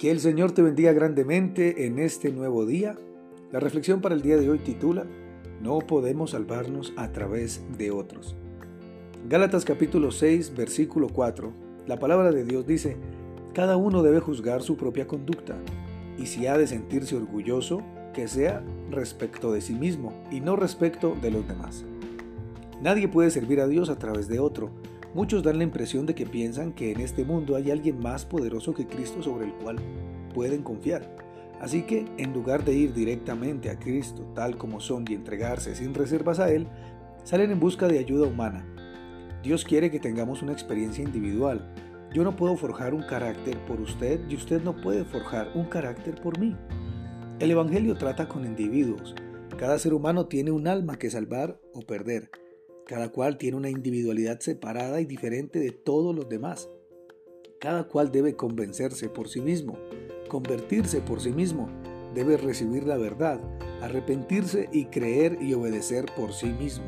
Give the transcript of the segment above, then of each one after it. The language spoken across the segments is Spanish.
Que el Señor te bendiga grandemente en este nuevo día. La reflexión para el día de hoy titula No podemos salvarnos a través de otros. Gálatas capítulo 6, versículo 4. La palabra de Dios dice, Cada uno debe juzgar su propia conducta, y si ha de sentirse orgulloso, que sea respecto de sí mismo y no respecto de los demás. Nadie puede servir a Dios a través de otro, Muchos dan la impresión de que piensan que en este mundo hay alguien más poderoso que Cristo sobre el cual pueden confiar. Así que, en lugar de ir directamente a Cristo tal como son y entregarse sin reservas a Él, salen en busca de ayuda humana. Dios quiere que tengamos una experiencia individual. Yo no puedo forjar un carácter por usted y usted no puede forjar un carácter por mí. El Evangelio trata con individuos. Cada ser humano tiene un alma que salvar o perder. Cada cual tiene una individualidad separada y diferente de todos los demás. Cada cual debe convencerse por sí mismo, convertirse por sí mismo, debe recibir la verdad, arrepentirse y creer y obedecer por sí mismo.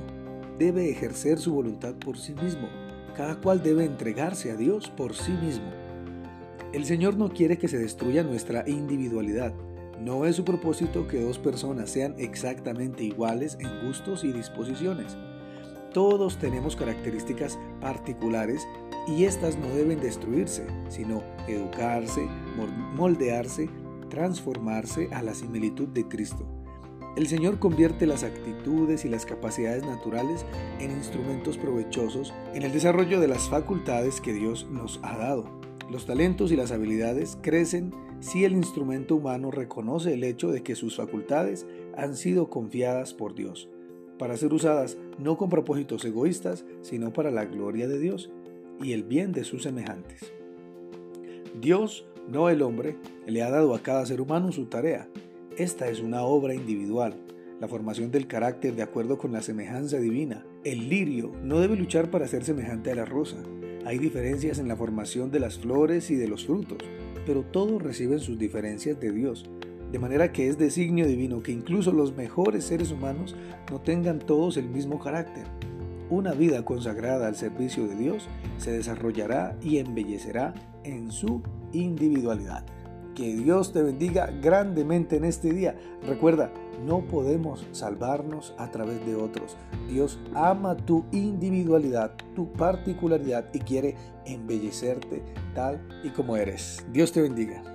Debe ejercer su voluntad por sí mismo. Cada cual debe entregarse a Dios por sí mismo. El Señor no quiere que se destruya nuestra individualidad. No es su propósito que dos personas sean exactamente iguales en gustos y disposiciones. Todos tenemos características particulares y estas no deben destruirse, sino educarse, moldearse, transformarse a la similitud de Cristo. El Señor convierte las actitudes y las capacidades naturales en instrumentos provechosos en el desarrollo de las facultades que Dios nos ha dado. Los talentos y las habilidades crecen si el instrumento humano reconoce el hecho de que sus facultades han sido confiadas por Dios para ser usadas no con propósitos egoístas, sino para la gloria de Dios y el bien de sus semejantes. Dios, no el hombre, le ha dado a cada ser humano su tarea. Esta es una obra individual, la formación del carácter de acuerdo con la semejanza divina. El lirio no debe luchar para ser semejante a la rosa. Hay diferencias en la formación de las flores y de los frutos, pero todos reciben sus diferencias de Dios de manera que es designio divino que incluso los mejores seres humanos no tengan todos el mismo carácter. Una vida consagrada al servicio de Dios se desarrollará y embellecerá en su individualidad. Que Dios te bendiga grandemente en este día. Recuerda, no podemos salvarnos a través de otros. Dios ama tu individualidad, tu particularidad y quiere embellecerte tal y como eres. Dios te bendiga.